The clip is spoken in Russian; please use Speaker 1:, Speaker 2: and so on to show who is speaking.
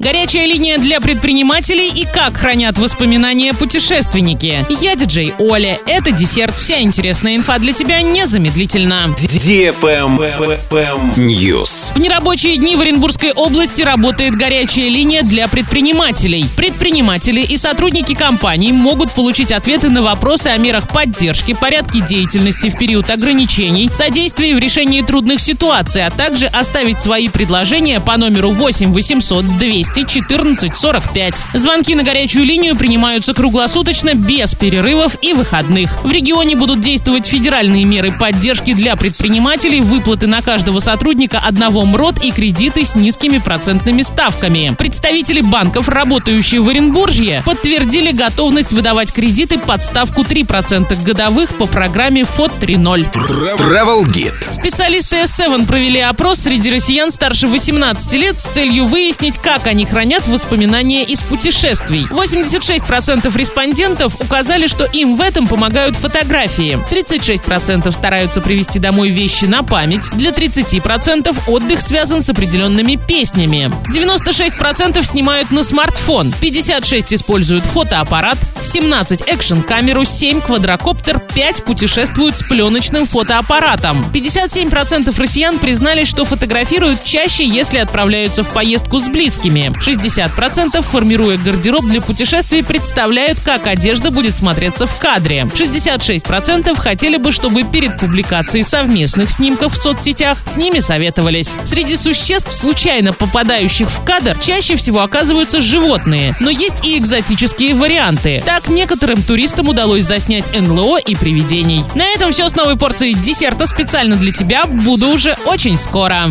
Speaker 1: Горячая линия для предпринимателей и как хранят воспоминания путешественники. Я диджей Оля. Это десерт. Вся интересная инфа для тебя незамедлительно.
Speaker 2: News.
Speaker 1: В нерабочие дни в Оренбургской области работает горячая линия для предпринимателей. Предприниматели и сотрудники компаний могут получить ответы на вопросы о мерах поддержки, порядке деятельности в период ограничений, содействии в решении трудных ситуаций, а также оставить свои предложения по номеру 8 800 200 214 45. Звонки на горячую линию принимаются круглосуточно, без перерывов и выходных. В регионе будут действовать федеральные меры поддержки для предпринимателей, выплаты на каждого сотрудника одного МРОД и кредиты с низкими процентными ставками. Представители банков, работающие в Оренбуржье, подтвердили готовность выдавать кредиты под ставку 3% годовых по программе ФОД 3.0.
Speaker 2: Travel Guide.
Speaker 1: Специалисты S7 провели опрос среди россиян старше 18 лет с целью выяснить, как они хранят воспоминания из путешествий. 86% респондентов указали, что им в этом помогают фотографии. 36% стараются привезти домой вещи на память. Для 30% отдых связан с определенными песнями. 96% снимают на смартфон. 56 используют фотоаппарат. 17 экшн-камеру, 7 квадрокоптер, 5 путешествуют с пленочным фотоаппаратом. 57% россиян признали, что фотографируют чаще, если отправляются в поездку с близкими. 60% формируя гардероб для путешествий, представляют, как одежда будет смотреться в кадре. 66% хотели бы, чтобы перед публикацией совместных снимков в соцсетях с ними советовались. Среди существ, случайно попадающих в кадр, чаще всего оказываются животные, но есть и экзотические варианты. Так некоторым туристам удалось заснять НЛО и привидений. На этом все с новой порцией десерта специально для тебя. Буду уже очень скоро.